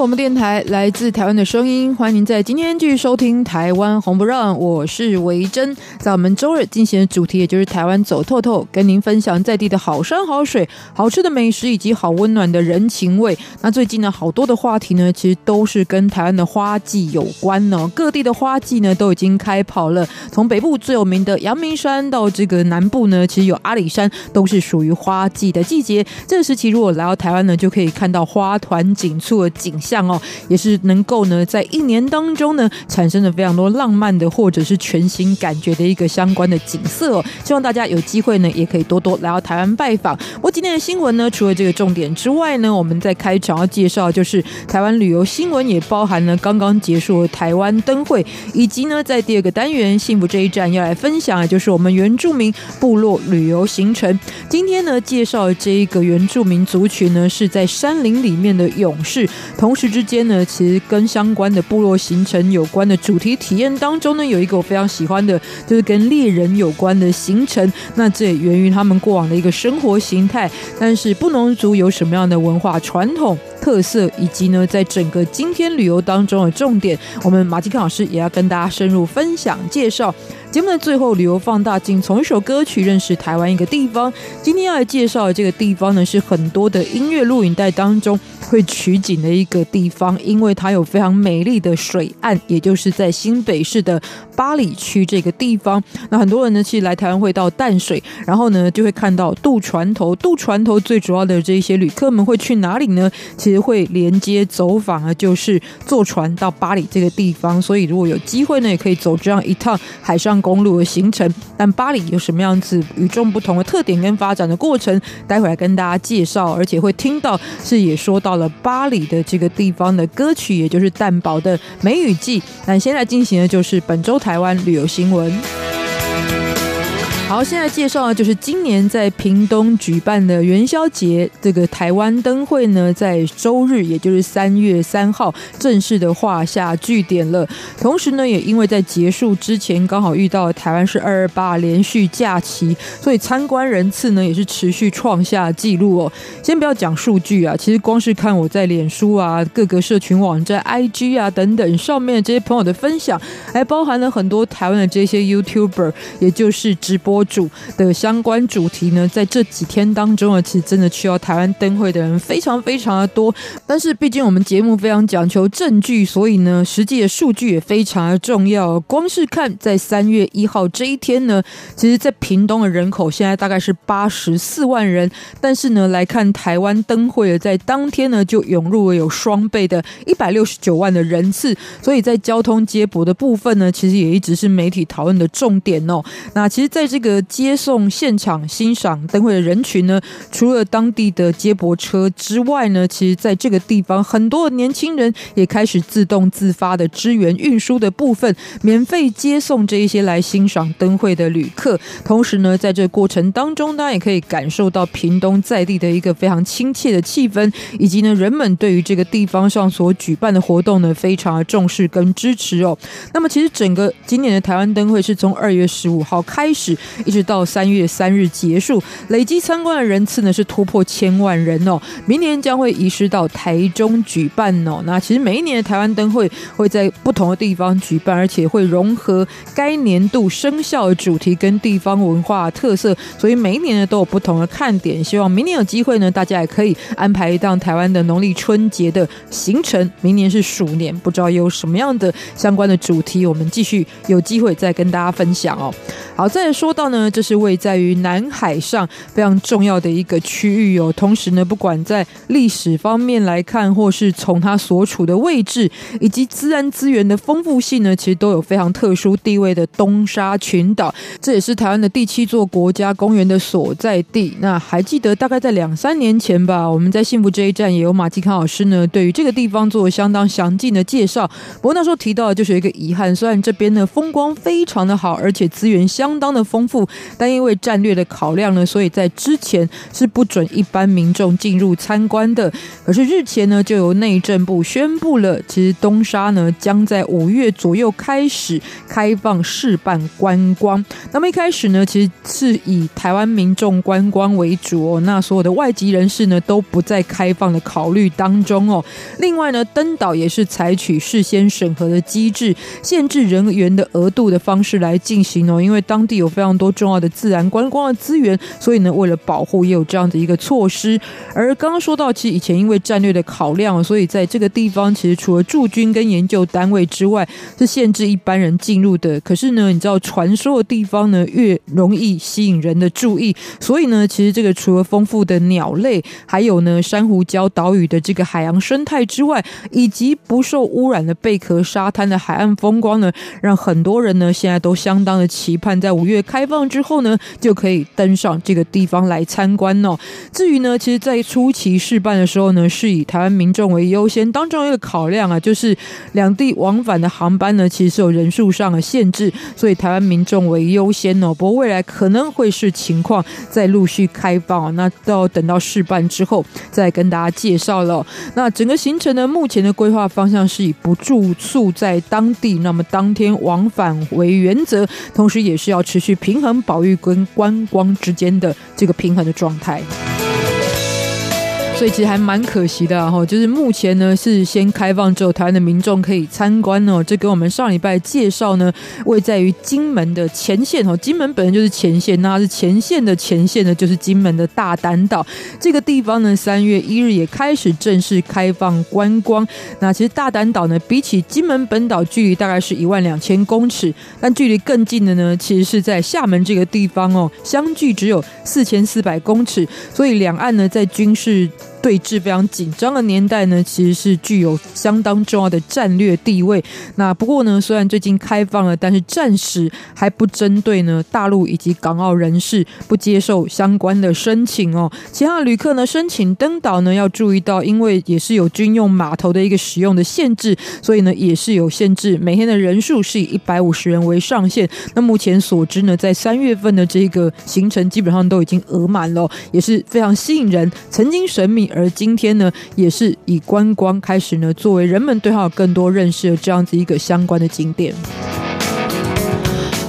广播电台来自台湾的声音，欢迎您在今天继续收听《台湾红不让》，我是维珍。在我们周日进行的主题，也就是台湾走透透，跟您分享在地的好山好水、好吃的美食以及好温暖的人情味。那最近呢，好多的话题呢，其实都是跟台湾的花季有关呢。各地的花季呢，都已经开跑了。从北部最有名的阳明山到这个南部呢，其实有阿里山，都是属于花季的季节。这个时期如果来到台湾呢，就可以看到花团锦簇的景象。像哦，也是能够呢，在一年当中呢，产生了非常多浪漫的或者是全新感觉的一个相关的景色哦。希望大家有机会呢，也可以多多来到台湾拜访。我今天的新闻呢，除了这个重点之外呢，我们在开场要介绍就是台湾旅游新闻，也包含了刚刚结束台湾灯会，以及呢，在第二个单元幸福这一站要来分享的就是我们原住民部落旅游行程。今天呢，介绍这一个原住民族群呢，是在山林里面的勇士，同之间呢，其实跟相关的部落形成有关的主题体验当中呢，有一个我非常喜欢的，就是跟猎人有关的行程。那这也源于他们过往的一个生活形态。但是布农族有什么样的文化传统特色，以及呢，在整个今天旅游当中的重点，我们马吉康老师也要跟大家深入分享介绍。节目的最后，旅游放大镜从一首歌曲认识台湾一个地方。今天要来介绍的这个地方呢，是很多的音乐录影带当中会取景的一个地方，因为它有非常美丽的水岸，也就是在新北市的八里区这个地方。那很多人呢，其实来台湾会到淡水，然后呢，就会看到渡船头。渡船头最主要的这一些旅客们会去哪里呢？其实会连接走访啊，就是坐船到巴黎这个地方。所以如果有机会呢，也可以走这样一趟海上。公路的行程，但巴黎有什么样子与众不同的特点跟发展的过程，待会来跟大家介绍，而且会听到是也说到了巴黎的这个地方的歌曲，也就是蛋堡的梅雨季。那现在进行的就是本周台湾旅游新闻。好，现在介绍的就是今年在屏东举办的元宵节这个台湾灯会呢，在周日，也就是三月三号正式的画下句点了。同时呢，也因为在结束之前刚好遇到台湾是二二八连续假期，所以参观人次呢也是持续创下纪录哦。先不要讲数据啊，其实光是看我在脸书啊、各个社群网站、IG 啊等等上面这些朋友的分享，还包含了很多台湾的这些 YouTuber，也就是直播。主的相关主题呢，在这几天当中啊，其实真的去到台湾灯会的人非常非常的多。但是毕竟我们节目非常讲求证据，所以呢，实际的数据也非常的重要。光是看在三月一号这一天呢，其实，在屏东的人口现在大概是八十四万人，但是呢，来看台湾灯会的在当天呢，就涌入了有双倍的一百六十九万的人次。所以在交通接驳的部分呢，其实也一直是媒体讨论的重点哦。那其实，在这个接送现场欣赏灯会的人群呢，除了当地的接驳车之外呢，其实在这个地方，很多年轻人也开始自动自发的支援运输的部分，免费接送这一些来欣赏灯会的旅客。同时呢，在这过程当中，大家也可以感受到屏东在地的一个非常亲切的气氛，以及呢，人们对于这个地方上所举办的活动呢，非常的重视跟支持哦。那么，其实整个今年的台湾灯会是从二月十五号开始。一直到三月三日结束，累计参观的人次呢是突破千万人哦。明年将会移师到台中举办哦。那其实每一年的台湾灯会会在不同的地方举办，而且会融合该年度生肖的主题跟地方文化特色，所以每一年呢都有不同的看点。希望明年有机会呢，大家也可以安排一趟台湾的农历春节的行程。明年是鼠年，不知道有什么样的相关的主题，我们继续有机会再跟大家分享哦。好，再说到。到呢，这是位在于南海上非常重要的一个区域哦。同时呢，不管在历史方面来看，或是从它所处的位置以及自然资源的丰富性呢，其实都有非常特殊地位的东沙群岛，这也是台湾的第七座国家公园的所在地。那还记得大概在两三年前吧，我们在幸福这一站也有马继康老师呢，对于这个地方做了相当详尽的介绍。不过那时候提到的就是一个遗憾，虽然这边呢风光非常的好，而且资源相当的丰富，但因为战略的考量呢，所以在之前是不准一般民众进入参观的。可是日前呢，就由内政部宣布了，其实东沙呢将在五月左右开始开放试办观光。那么一开始呢，其实是以台湾民众观光为主哦，那所有的外籍人士呢都不在开放的考虑当中哦。另外呢，登岛也是采取事先审核的机制，限制人员的额度的方式来进行哦。因为当地有非常多重要的自然观光的资源，所以呢，为了保护也有这样的一个措施。而刚刚说到，其实以前因为战略的考量，所以在这个地方其实除了驻军跟研究单位之外，是限制一般人进入的。可是呢，你知道传说的地方呢，越容易吸引人的注意，所以呢，其实这个除了丰富的鸟类，还有呢珊瑚礁岛屿的这个海洋生态之外，以及不受污染的贝壳沙滩的海岸风光呢，让很多人呢现在都相当的期盼，在五月开放之后呢，就可以登上这个地方来参观哦。至于呢，其实，在初期试办的时候呢，是以台湾民众为优先，当中一个考量啊，就是两地往返的航班呢，其实是有人数上的限制，所以台湾民众为优先哦。不过未来可能会是情况再陆续开放，那到等到试办之后再跟大家介绍了。那整个行程呢，目前的规划方向是以不住宿在当地，那么当天往返为原则，同时也是要持续平平衡保育跟观光之间的这个平衡的状态。所以其实还蛮可惜的哈，就是目前呢是先开放之后，台湾的民众可以参观哦。这跟我们上礼拜介绍呢，位在于金门的前线哦，金门本身就是前线，那是前线的前线呢，就是金门的大胆岛这个地方呢，三月一日也开始正式开放观光。那其实大胆岛呢，比起金门本岛距离大概是一万两千公尺，但距离更近的呢，其实是在厦门这个地方哦，相距只有四千四百公尺，所以两岸呢在军事。对峙非常紧张的年代呢，其实是具有相当重要的战略地位。那不过呢，虽然最近开放了，但是暂时还不针对呢大陆以及港澳人士不接受相关的申请哦。其他的旅客呢申请登岛呢要注意到，因为也是有军用码头的一个使用的限制，所以呢也是有限制，每天的人数是以一百五十人为上限。那目前所知呢，在三月份的这个行程基本上都已经额满了，也是非常吸引人。曾经神秘。而今天呢，也是以观光开始呢，作为人们对它有更多认识的这样子一个相关的景点。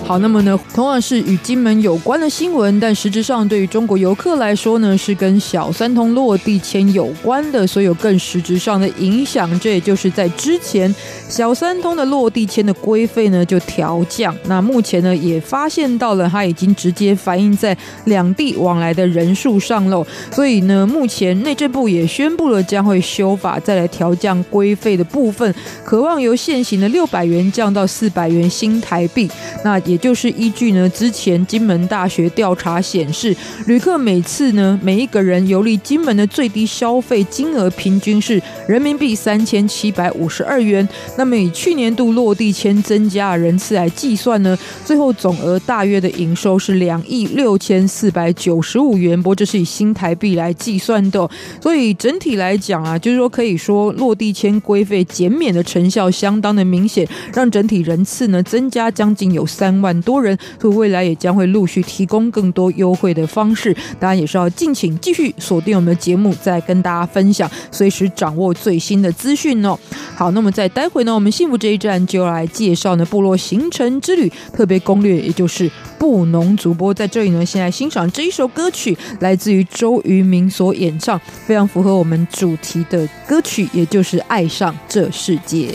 好，那么呢，同样是与金门有关的新闻，但实质上对于中国游客来说呢，是跟小三通落地签有关的，所以有更实质上的影响。这也就是在之前小三通的落地签的规费呢就调降，那目前呢也发现到了它已经直接反映在两地往来的人数上喽。所以呢，目前内政部也宣布了将会修法，再来调降规费的部分，渴望由现行的六百元降到四百元新台币。那也就是依据呢，之前金门大学调查显示，旅客每次呢，每一个人游历金门的最低消费金额平均是人民币三千七百五十二元。那么以去年度落地签增加人次来计算呢，最后总额大约的营收是两亿六千四百九十五元。不过这是以新台币来计算的，所以整体来讲啊，就是说可以说落地签规费减免的成效相当的明显，让整体人次呢增加将近有三万。多人，所以未来也将会陆续提供更多优惠的方式。当然也是要敬请继续锁定我们的节目，再跟大家分享，随时掌握最新的资讯哦。好，那么在待会呢，那我们幸福这一站就要来介绍呢部落行程之旅特别攻略，也就是布农主播在这里呢，先来欣赏这一首歌曲，来自于周渝民所演唱，非常符合我们主题的歌曲，也就是《爱上这世界》。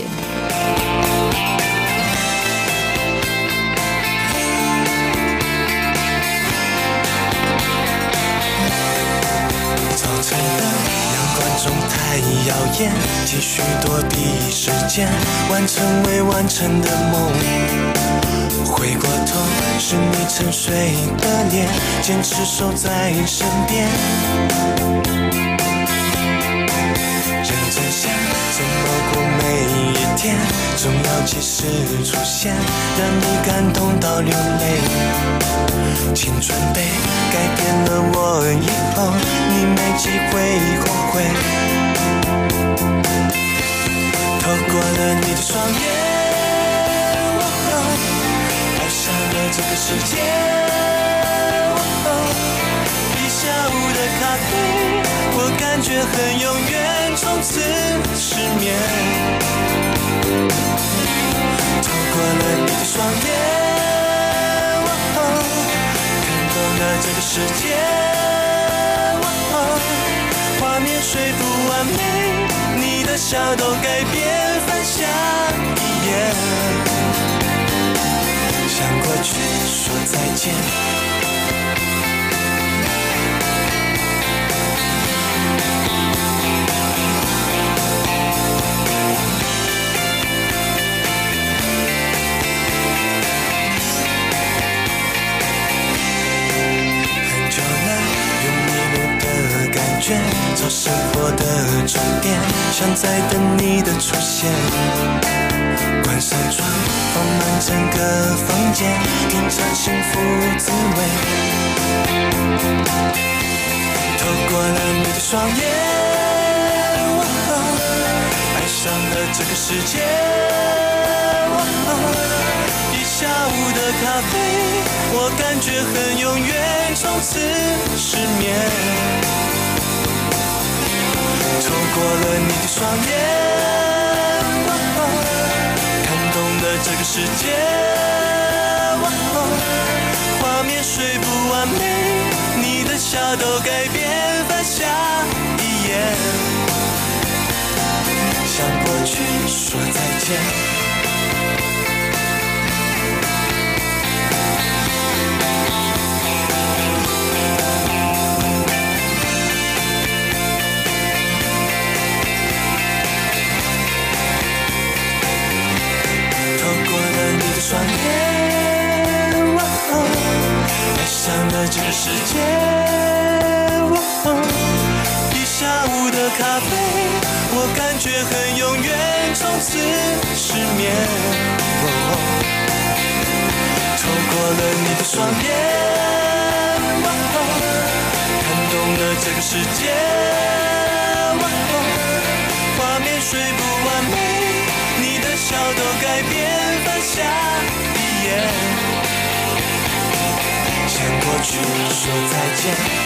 眼，继续躲避时间，完成未完成的梦。回过头，是你沉睡的脸，坚持守在身边。认真想怎么过每一天，重要及时出现，让你感动到流泪。青春被改变了我以后，你没机会后悔。过了你的双眼，哦爱上了这个世界。哦一下午的咖啡，我感觉很永远，从此失眠。透过了你的双眼，哦看懂了这个世界。画面虽不完美，你的笑都改变翻下。一眼，向过去说再见。做生活的终点，像在等你的出现。关上窗，放满整个房间，品尝幸福滋味。透过了你的双眼，爱上了这个世界。一下午的咖啡，我感觉很永远，从此失眠。错过了你的双眼，看懂了这个世界。画面虽不完美，你的笑都改变翻下。一页，向过去说再见。双眼，哦爱上了这个世界。哦一下午的咖啡，我感觉很永远，从此失眠。哦透过了你的双眼，看懂了这个世界。哦画面虽不完美，都改变放下一眼。向过去说再见。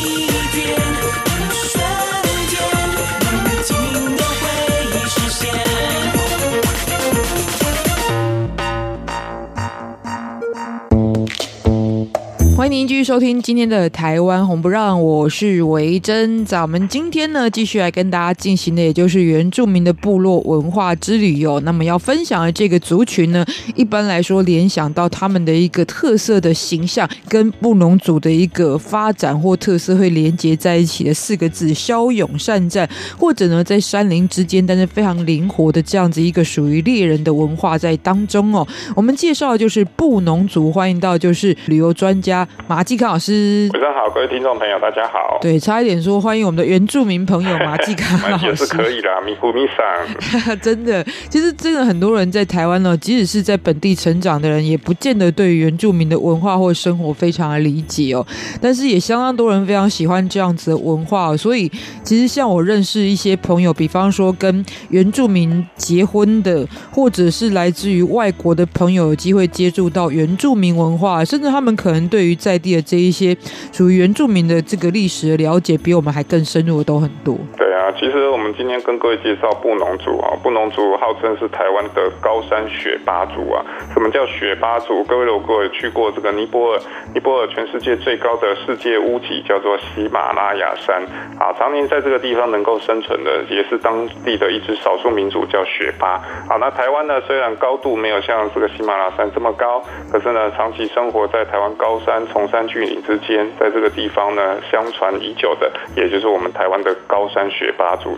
欢迎您继续收听今天的台湾红不让，我是维珍。咱们今天呢，继续来跟大家进行的，也就是原住民的部落文化之旅哦。那么要分享的这个族群呢，一般来说联想到他们的一个特色的形象，跟布农族的一个发展或特色会连接在一起的四个字：骁勇善战，或者呢，在山林之间，但是非常灵活的这样子一个属于猎人的文化在当中哦。我们介绍的就是布农族，欢迎到就是旅游专家。马继康老师。晚上好，各位听众朋友，大家好。对，差一点说欢迎我们的原住民朋友 马继康老师。也是可以啦，米呼米桑。真的，其实真的很多人在台湾呢，即使是在本地成长的人，也不见得对原住民的文化或生活非常的理解哦。但是也相当多人非常喜欢这样子的文化，所以其实像我认识一些朋友，比方说跟原住民结婚的，或者是来自于外国的朋友，有机会接触到原住民文化，甚至他们可能对于在地的这一些属于原住民的这个历史的了解，比我们还更深入的都很多。对其实我们今天跟各位介绍布农族啊，布农族号称是台湾的高山雪巴族啊。什么叫雪巴族？各位如果有去过这个尼泊尔，尼泊尔全世界最高的世界屋脊叫做喜马拉雅山啊，常年在这个地方能够生存的，也是当地的一支少数民族叫雪巴。好，那台湾呢，虽然高度没有像这个喜马拉雅山这么高，可是呢，长期生活在台湾高山崇山峻岭之间，在这个地方呢，相传已久的，也就是我们台湾的高山雪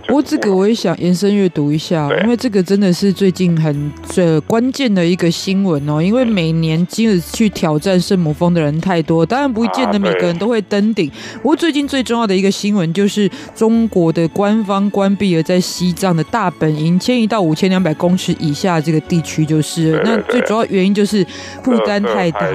不过这个我也想延伸阅读一下，因为这个真的是最近很这关键的一个新闻哦。因为每年今日去挑战圣母峰的人太多，当然不见得每个人都会登顶。不过最近最重要的一个新闻就是中国的官方关闭了在西藏的大本营迁移到五千两百公尺以下这个地区，就是那最主要原因就是负担太大。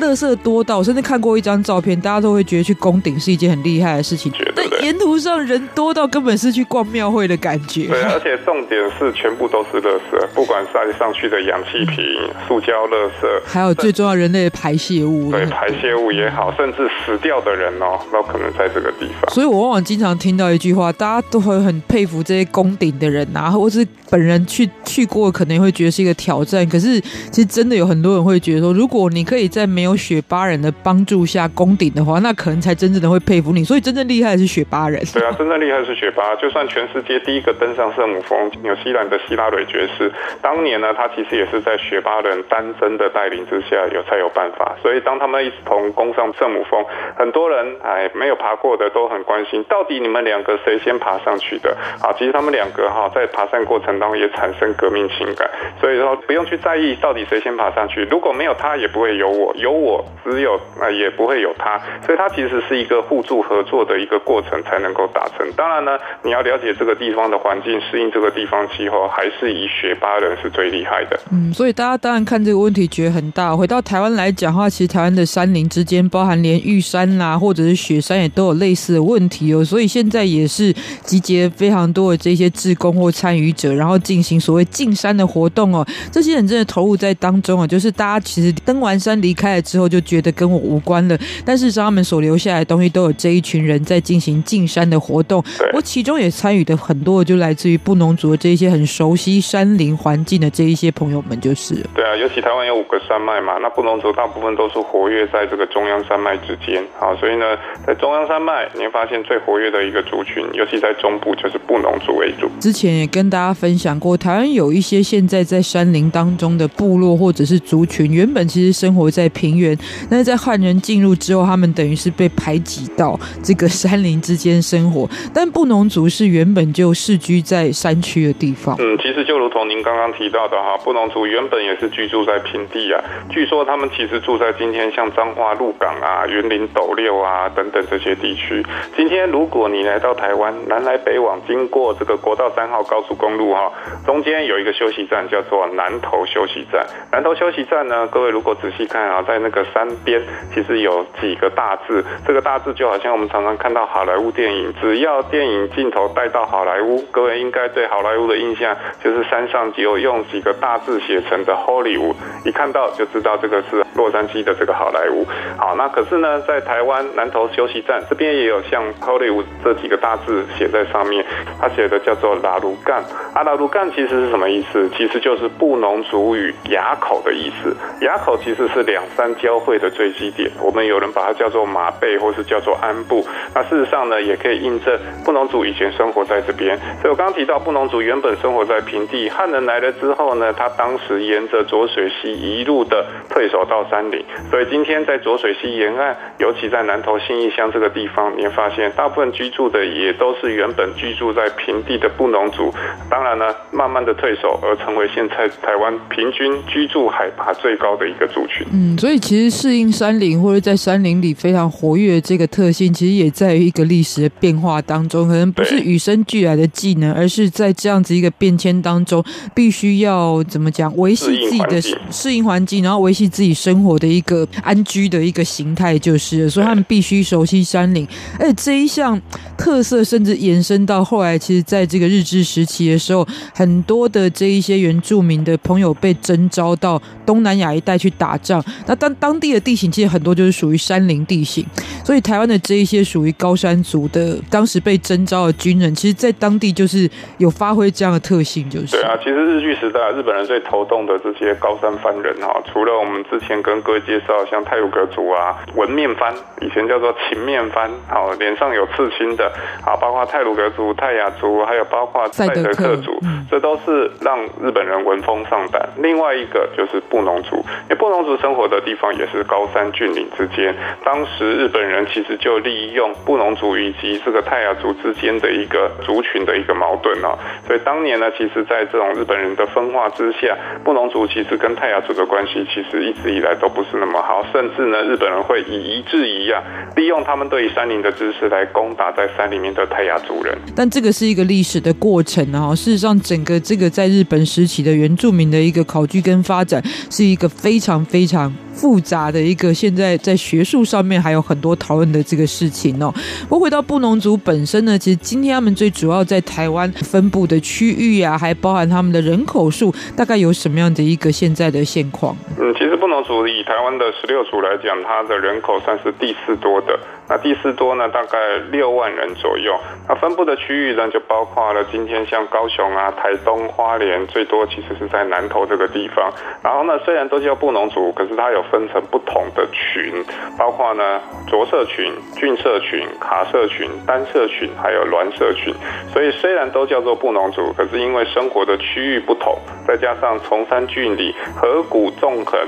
垃圾多到，我甚至看过一张照片，大家都会觉得去攻顶是一件很厉害的事情。但沿途上人多到根本是去逛庙会的感觉。对，而且重点是全部都是垃圾，不管是上去的氧气瓶、塑胶垃圾，还有最重要人类的排泄物。对，排泄物也好，甚至死掉的人哦，都可能在这个地方。所以我往往经常听到一句话，大家都会很佩服这些攻顶的人啊，或是本人去去过，可能会觉得是一个挑战。可是其实真的有很多人会觉得说，如果你可以在没有雪巴人的帮助下攻顶的话，那可能才真正的会佩服你。所以真正厉害的是雪巴人。对啊，真正厉害的是雪巴。就算全世界第一个登上圣母峰，纽西兰的希拉蕊爵士，当年呢，他其实也是在雪巴人丹增的带领之下有才有办法。所以当他们一同攻上圣母峰，很多人哎没有爬过的都很关心，到底你们两个谁先爬上去的？啊，其实他们两个哈在爬山过程当中也产生革命情感，所以说不用去在意到底谁先爬上去。如果没有他，也不会有我；有我。只有啊，也不会有他，所以它其实是一个互助合作的一个过程才能够达成。当然呢，你要了解这个地方的环境，适应这个地方气候，还是以学巴人是最厉害的。嗯，所以大家当然看这个问题觉得很大。回到台湾来讲的话，其实台湾的山林之间，包含连玉山啦、啊，或者是雪山，也都有类似的问题哦。所以现在也是集结非常多的这些志工或参与者，然后进行所谓进山的活动哦。这些人真的投入在当中啊，就是大家其实登完山离开了之后就。觉得跟我无关了，但是他们所留下来的东西都有这一群人在进行进山的活动。我其中也参与的很多，就来自于布农族的这一些很熟悉山林环境的这一些朋友们，就是。对啊，尤其台湾有五个山脉嘛，那布农族大部分都是活跃在这个中央山脉之间啊，所以呢，在中央山脉你会发现最活跃的一个族群，尤其在中部就是布农族为主。之前也跟大家分享过，台湾有一些现在在山林当中的部落或者是族群，原本其实生活在平原。但是在汉人进入之后，他们等于是被排挤到这个山林之间生活。但布农族不是原本就世居在山区的地方。嗯，其实就如同您刚刚提到的哈，布农族原本也是居住在平地啊。据说他们其实住在今天像彰化鹿港啊、云林斗六啊等等这些地区。今天如果你来到台湾，南来北往，经过这个国道三号高速公路哈，中间有一个休息站叫做南头休息站。南头休息站呢，各位如果仔细看啊，在那个山边其实有几个大字，这个大字就好像我们常常看到好莱坞电影，只要电影镜头带到好莱坞，各位应该对好莱坞的印象就是山上只有用几个大字写成的 Hollywood，一看到就知道这个是洛杉矶的这个好莱坞。好，那可是呢，在台湾南投休息站这边也有像 Hollywood 这几个大字写在上面，它写的叫做拉鲁干阿，拉鲁干其实是什么意思？其实就是布农族语垭口的意思，垭口其实是两山交汇的最基点，我们有人把它叫做马背，或是叫做安布。那事实上呢，也可以印证布农族以前生活在这边。所以我刚刚提到，布农族原本生活在平地，汉人来了之后呢，他当时沿着浊水溪一路的退守到山林。所以今天在浊水溪沿岸，尤其在南投信义乡这个地方，你会发现大部分居住的也都是原本居住在平地的布农族。当然呢，慢慢的退守而成为现在台湾平均居住海拔最高的一个族群。嗯，所以其实适应山林或者在山林里非常活跃这个特性，其实也在于一个历史的变化当中，可能不是与生俱来的技能，而是在这样子一个变迁当中，必须要怎么讲维系自己的适应环境，然后维系自己生活的一个安居的一个形态，就是，所以他们必须熟悉山林。而且这一项特色，甚至延伸到后来，其实在这个日治时期的时候，很多的这一些原住民的朋友被征召到东南亚一带去打仗。那当当地的地形其实很多就是属于山林地形，所以台湾的这一些属于高山族的当时被征召的军人，其实，在当地就是有发挥这样的特性，就是对啊。其实日据时代，日本人最头痛的这些高山番人哈，除了我们之前跟各位介绍像泰鲁格族啊、纹面番，以前叫做秦面番，好，脸上有刺青的，啊，包括泰鲁格族、泰雅族，还有包括赛德克族，这都是让日本人闻风丧胆。另外一个就是布农族，因为布农族生活的地方也是高山峻岭之间，当时日本人其实就利用布农族以及这个泰雅族之间的一个族群的一个矛盾啊，所以当年呢，其实，在这种日本人的分化之下，布农族其实跟泰雅族的关系其实一直以来都不是那么好，甚至呢，日本人会以夷制夷啊，利用他们对于山林的知识来攻打在山里面的泰雅族人。但这个是一个历史的过程啊，事实上，整个这个在日本时期的原住民的一个考据跟发展，是一个非常非常复杂的一个，现在在学术上面还有很多讨论的这个事情哦。我回到布农族本身呢，其实今天他们最主要在台湾分布的区域啊，还包含他们的人口数，大概有什么样的一个现在的现况？嗯，其实族以台湾的十六族来讲，它的人口算是第四多的。那第四多呢，大概六万人左右。那分布的区域呢，就包括了今天像高雄啊、台东、花莲，最多其实是在南投这个地方。然后呢，虽然都叫布农族，可是它有分成不同的群，包括呢浊社群、郡社群、卡社群、单社群，还有鸾社群。所以虽然都叫做布农族，可是因为生活的区域不同，再加上崇山峻岭、河谷纵横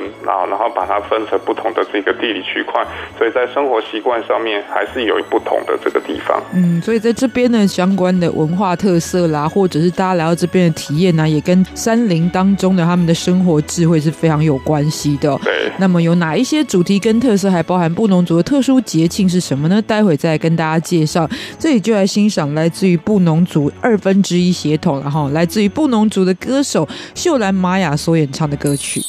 啊，然后把它分成不同的这个地理区块，所以在生活习惯上面还是有不同的这个地方。嗯，所以在这边呢，相关的文化特色啦，或者是大家来到这边的体验呢，也跟山林当中的他们的生活智慧是非常有关系的。对。那么有哪一些主题跟特色，还包含布农族的特殊节庆是什么呢？待会再来跟大家介绍。这里就来欣赏来自于布农族二分之一血统，然后来自于布农族的歌手秀兰玛雅所演唱的歌曲。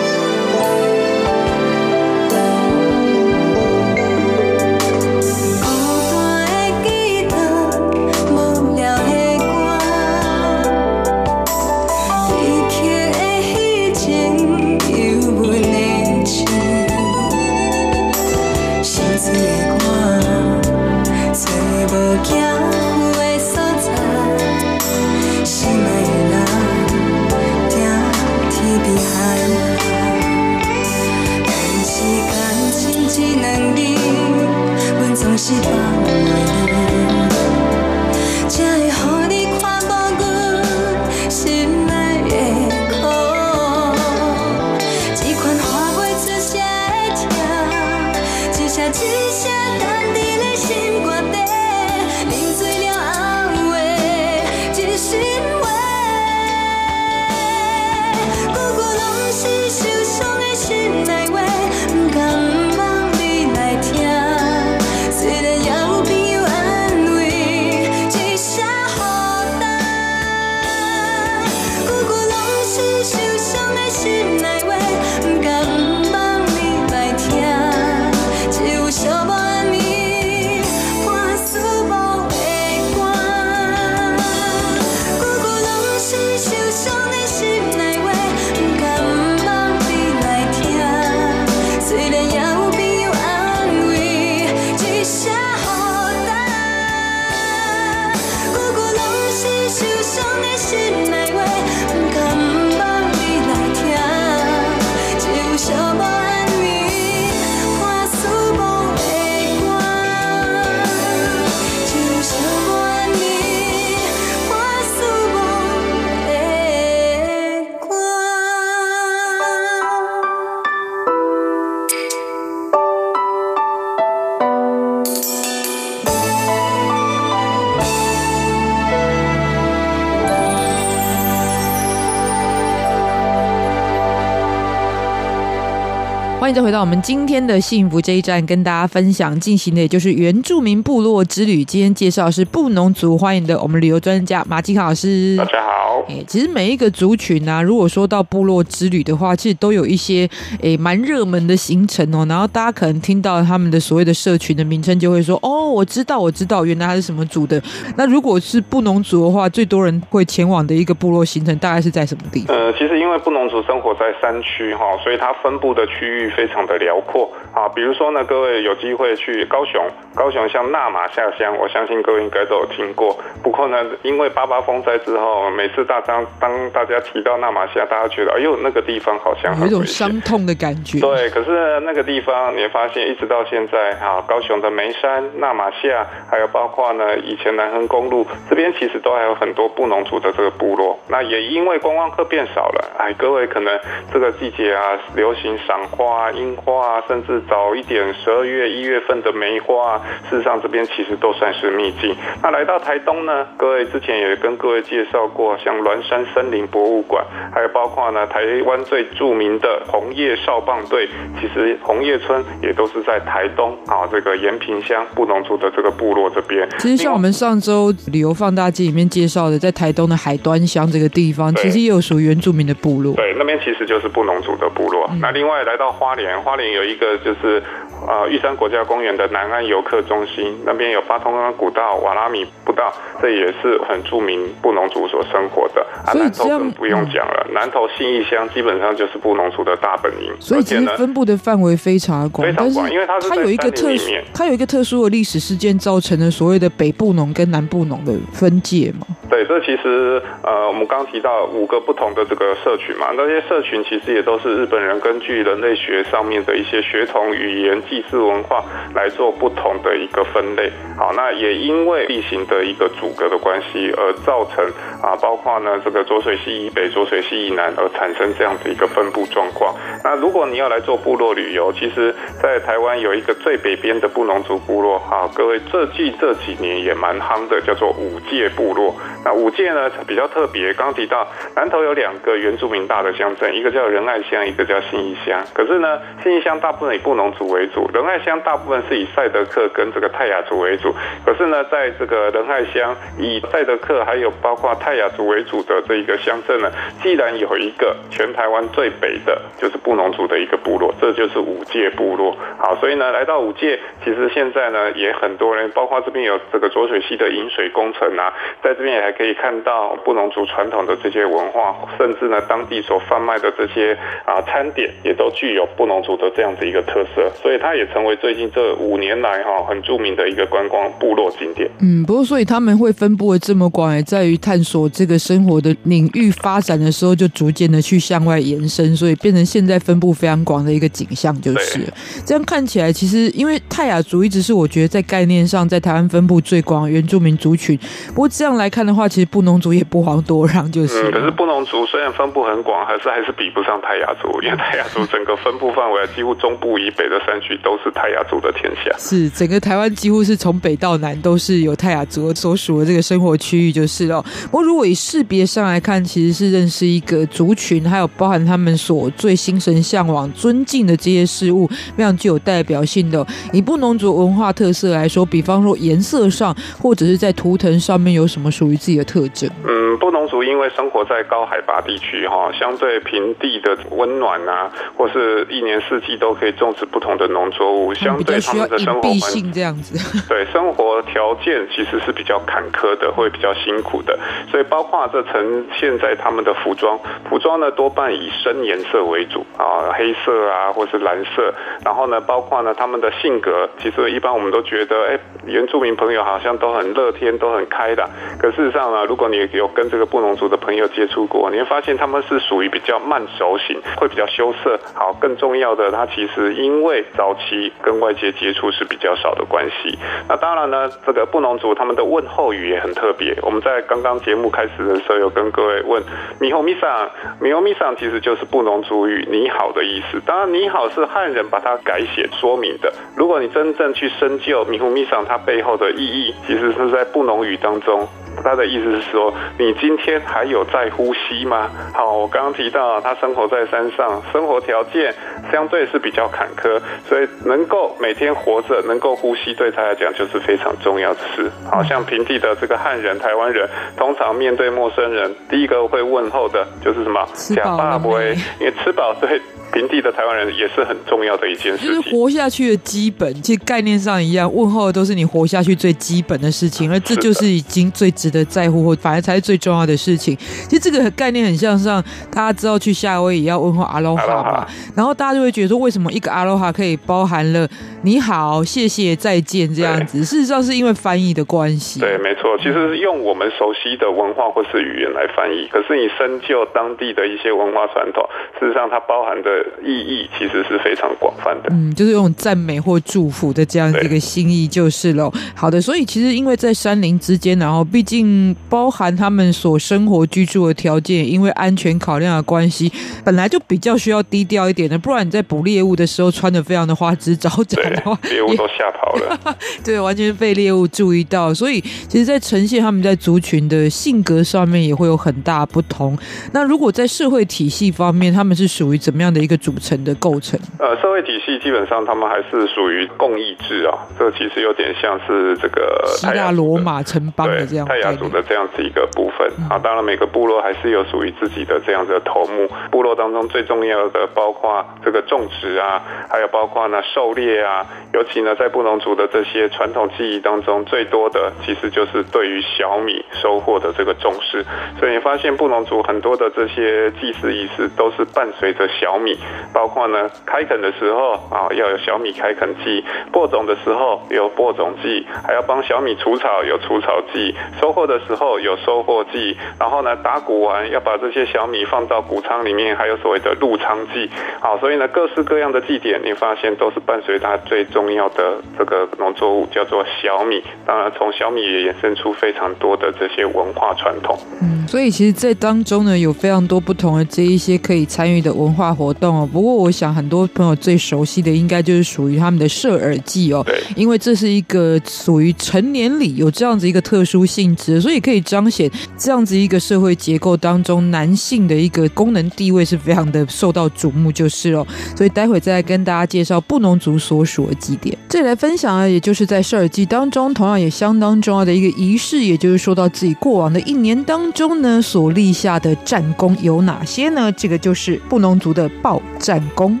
欢迎再回到我们今天的幸福这一站，跟大家分享进行的也就是原住民部落之旅。今天介绍的是布农族，欢迎的我们旅游专家马吉卡老师。大家好。哎，其实每一个族群啊，如果说到部落之旅的话，其实都有一些诶蛮热门的行程哦。然后大家可能听到他们的所谓的社群的名称，就会说哦，我知道，我知道，原来他是什么族的。那如果是布农族的话，最多人会前往的一个部落行程，大概是在什么地方？呃，其实因为布农族生活在山区哈，所以它分布的区域。非常的辽阔啊，比如说呢，各位有机会去高雄，高雄像纳玛下乡，我相信各位应该都有听过。不过呢，因为八八风灾之后，每次大家当大家提到那玛夏，大家觉得哎呦，那个地方好像很有一种伤痛的感觉。对，可是那个地方，你会发现一直到现在啊，高雄的梅山、那玛夏，还有包括呢以前南横公路这边，其实都还有很多布农族的这个部落。那也因为观光客变少了，哎，各位可能这个季节啊，流行赏花。樱花啊，甚至早一点十二月一月份的梅花啊，事实上这边其实都算是秘境。那来到台东呢，各位之前也跟各位介绍过，像鸾山森林博物馆，还有包括呢台湾最著名的红叶少棒队，其实红叶村也都是在台东啊这个延平乡布农族的这个部落这边。其实像我们上周旅游放大镜里面介绍的，在台东的海端乡这个地方，其实也有属于原住民的部落。对，那边其实就是布农族的部落。嗯、那另外来到花莲。花莲有一个就是，呃，玉山国家公园的南安游客中心，那边有八通关古道、瓦拉米步道，这也是很著名布农族所生活的。啊，南投更不用讲了，南投信义乡基本上就是布农族的大本营。所以其实分布的范围非常广，非常广，因为它是它有一个特殊，它有一个特殊的历史事件，造成了所谓的北部农跟南部农的分界嘛。这其实呃，我们刚提到五个不同的这个社群嘛，那些社群其实也都是日本人根据人类学上面的一些血统、语言、祭祀文化来做不同的一个分类。好，那也因为地形的一个阻隔的关系，而造成啊，包括呢这个浊水溪以北、浊水溪以南而产生这样子一个分布状况。那如果你要来做部落旅游，其实，在台湾有一个最北边的布农族部落，哈，各位这季这几年也蛮夯的，叫做五界部落。那五界呢比较特别，刚提到南投有两个原住民大的乡镇，一个叫仁爱乡，一个叫信义乡。可是呢，信义乡大部分以布农族为主，仁爱乡大部分是以赛德克跟这个泰雅族为主。可是呢，在这个仁爱乡以赛德克还有包括泰雅族为主的这一个乡镇呢，既然有一个全台湾最北的就是布农族的一个部落，这就是五界部落。好，所以呢，来到五界，其实现在呢也很多人，包括这边有这个浊水溪的引水工程啊，在这边也还可以可以看到布农族传统的这些文化，甚至呢当地所贩卖的这些啊餐点，也都具有布农族的这样子一个特色，所以它也成为最近这五年来哈很著名的一个观光部落景点。嗯，不过所以他们会分布的这么广，也在于探索这个生活的领域发展的时候，就逐渐的去向外延伸，所以变成现在分布非常广的一个景象，就是。这样看起来，其实因为泰雅族一直是我觉得在概念上在台湾分布最广的原住民族群，不过这样来看的话，其实布农族也不遑多让，就是、嗯。可是布农族虽然分布很广，还是还是比不上泰雅族，因为泰雅族整个分布范围几乎中部以北的山区都是泰雅族的天下。是整个台湾几乎是从北到南都是有泰雅族所属的这个生活区域，就是了。不过如果以识别上来看，其实是认识一个族群，还有包含他们所最心神向往、尊敬的这些事物，非常具有代表性的。以布农族文化特色来说，比方说颜色上，或者是在图腾上面有什么属于自己的特征？嗯，布农族因为生活在高海拔地区，哈，相对平地的温暖啊，或是一年四季都可以种植不同的农作物，相对他们的生活环境这样子，对生活条件其实是比较坎坷的，会比较辛苦的。所以包括这呈现在他们的服装，服装呢多半以深颜色为主啊，黑色啊，或是蓝色。然后呢，包括呢他们的性格，其实一般我们都觉得，哎，原住民朋友好像都很乐天，都很开朗。可事实上呢，如果你有跟跟这个布农族的朋友接触过，你会发现他们是属于比较慢熟型，会比较羞涩。好，更重要的，他其实因为早期跟外界接触是比较少的关系。那当然呢，这个布农族他们的问候语也很特别。我们在刚刚节目开始的时候有跟各位问“米吼米桑”，“米吼米桑”其实就是布农族语“你好”的意思。当然，“你好”是汉人把它改写说明的。如果你真正去深究“米吼米桑”它背后的意义，其实是在布农语当中。他的意思是说，你今天还有在呼吸吗？好，我刚刚提到他生活在山上，生活条件相对是比较坎坷，所以能够每天活着，能够呼吸，对他来讲就是非常重要的事。好像平地的这个汉人、台湾人，通常面对陌生人，第一个会问候的就是什么？吃饱了没？因为吃饱对。平地的台湾人也是很重要的一件事情，就是活下去的基本，其实概念上一样，问候的都是你活下去最基本的事情，而这就是已经最值得在乎，或反而才是最重要的事情。其实这个概念很像上，大家知道去夏威夷要问候阿罗哈嘛，然后大家就会觉得说，为什么一个阿罗哈可以包含了你好、谢谢、再见这样子？事实上是因为翻译的关系。对，没错，其实是用我们熟悉的文化或是语言来翻译，可是你深究当地的一些文化传统，事实上它包含的。意义其实是非常广泛的，嗯，就是用赞美或祝福的这样一个心意就是喽。好的，所以其实因为在山林之间，然后毕竟包含他们所生活居住的条件，因为安全考量的关系，本来就比较需要低调一点的，不然你在捕猎物的时候穿的非常的花枝招展的话，猎物都吓跑了，对，完全被猎物注意到。所以其实，在呈现他们在族群的性格上面也会有很大不同。那如果在社会体系方面，他们是属于怎么样的一个？组成的构成，呃，社会体系基本上他们还是属于共议制啊，这其实有点像是这个希腊罗马城邦的这样泰雅族的这样子一个部分啊。当然，每个部落还是有属于自己的这样子的头目。部落当中最重要的包括这个种植啊，还有包括呢狩猎啊。尤其呢，在布农族的这些传统记忆当中，最多的其实就是对于小米收获的这个重视。所以你发现布农族很多的这些祭祀仪式都是伴随着小米。包括呢，开垦的时候啊，要有小米开垦祭；播种的时候有播种祭，还要帮小米除草，有除草剂；收获的时候有收获祭。然后呢，打谷完要把这些小米放到谷仓里面，还有所谓的入仓祭。好，所以呢，各式各样的祭典，你发现都是伴随它最重要的这个农作物，叫做小米。当然，从小米也衍生出非常多的这些文化传统。嗯，所以其实，在当中呢，有非常多不同的这一些可以参与的文化活动哦。不过，我想很多朋友最熟悉的，应该就是属于他们的射耳祭哦，因为这是一个属于成年礼，有这样子一个特殊性质，所以可以彰显这样子一个社会结构当中男性的一个功能地位是非常的受到瞩目，就是哦。所以待会再来跟大家介绍布农族所属的祭典。这里来分享啊，也就是在射耳祭当中，同样也相当重要的一个仪式，也就是说到自己过往的一年当中呢，所立下的战功有哪些呢？这个就是布农族的报 tạo 战功。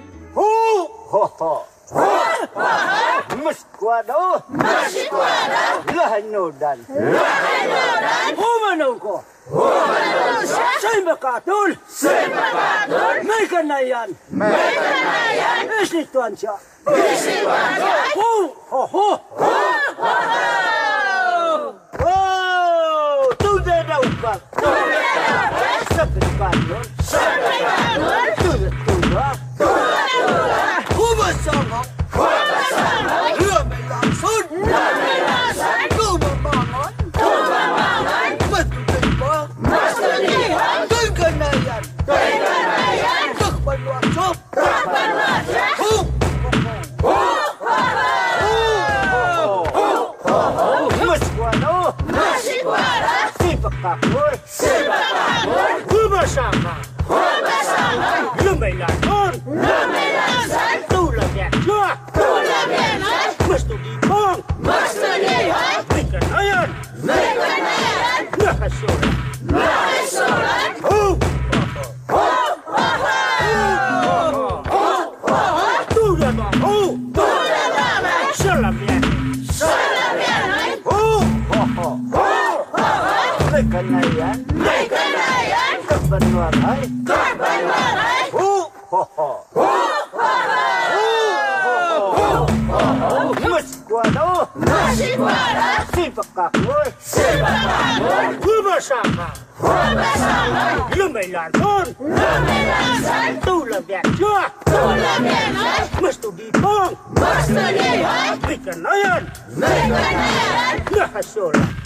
سين بقاتول سين بقاتول ميكن نيان ميكن نيان ايش لتوانشا ايش لتوانشا هو هو هو هو هو هو meillä on. No meillä on sen. Tuulemien luo. Tuulemien on. Mastukin on. Mastukin on. Pitkän ajan. Pitkän ajan. Myöhäissuuden. Myöhäissuuden. Huu. Huu. Make a lion! Make a lion! Come on, Sipakakoy. Sipakakoy. Humasama. Humasama. Lumelasan. Lumelasan. Tulabyanyo. Tulabyanyo. Mastudipang. Mastudipang. Mekanayan. Mekanayan. Nakasura. Nakasura.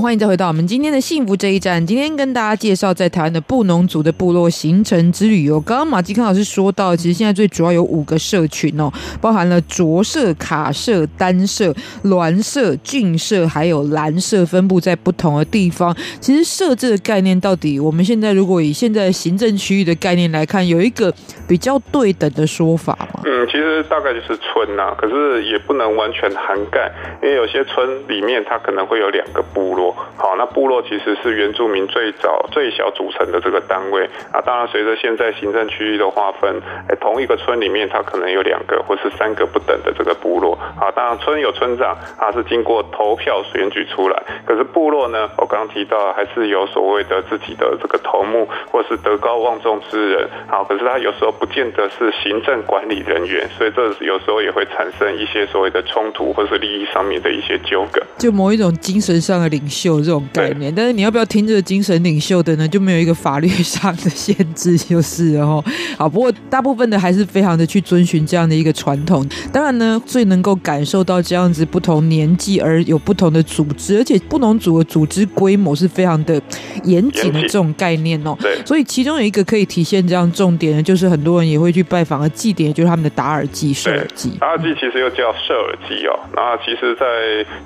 欢迎再回到我们今天的幸福这一站。今天跟大家介绍在台湾的布农族的部落形成之旅哦。刚刚马基康老师说到，其实现在最主要有五个社群哦，包含了着社、卡社、单社、鸾社、郡社，还有蓝社，分布在不同的地方。其实社这个概念，到底我们现在如果以现在行政区域的概念来看，有一个比较对等的说法吗？嗯，其实大概就是村呐、可是也不能完全涵盖，因为有些村里面它可能会有两个部落。好，那部落其实是原住民最早最小组成的这个单位啊。当然，随着现在行政区域的划分，哎，同一个村里面它可能有两个或是三个不等的这个部落。啊，当然村有村长，它是经过投票选举出来。可是部落呢，我刚刚提到还是有所谓的自己的这个头目或是德高望重之人。好，可是他有时候不见得是行政管理人员，所以这有时候也会产生一些所谓的冲突或是利益上面的一些纠葛。就某一种精神上的领袖。这种概念，但是你要不要听这个精神领袖的呢？就没有一个法律上的限制，就是哦。好，不过大部分的还是非常的去遵循这样的一个传统。当然呢，最能够感受到这样子不同年纪而有不同的组织，而且不同组的组织规模是非常的严谨的这种概念哦。对，所以其中有一个可以体现这样重点的，就是很多人也会去拜访的祭典，就是他们的达尔祭、社尔祭。达尔祭其实又叫社尔祭哦。那其实在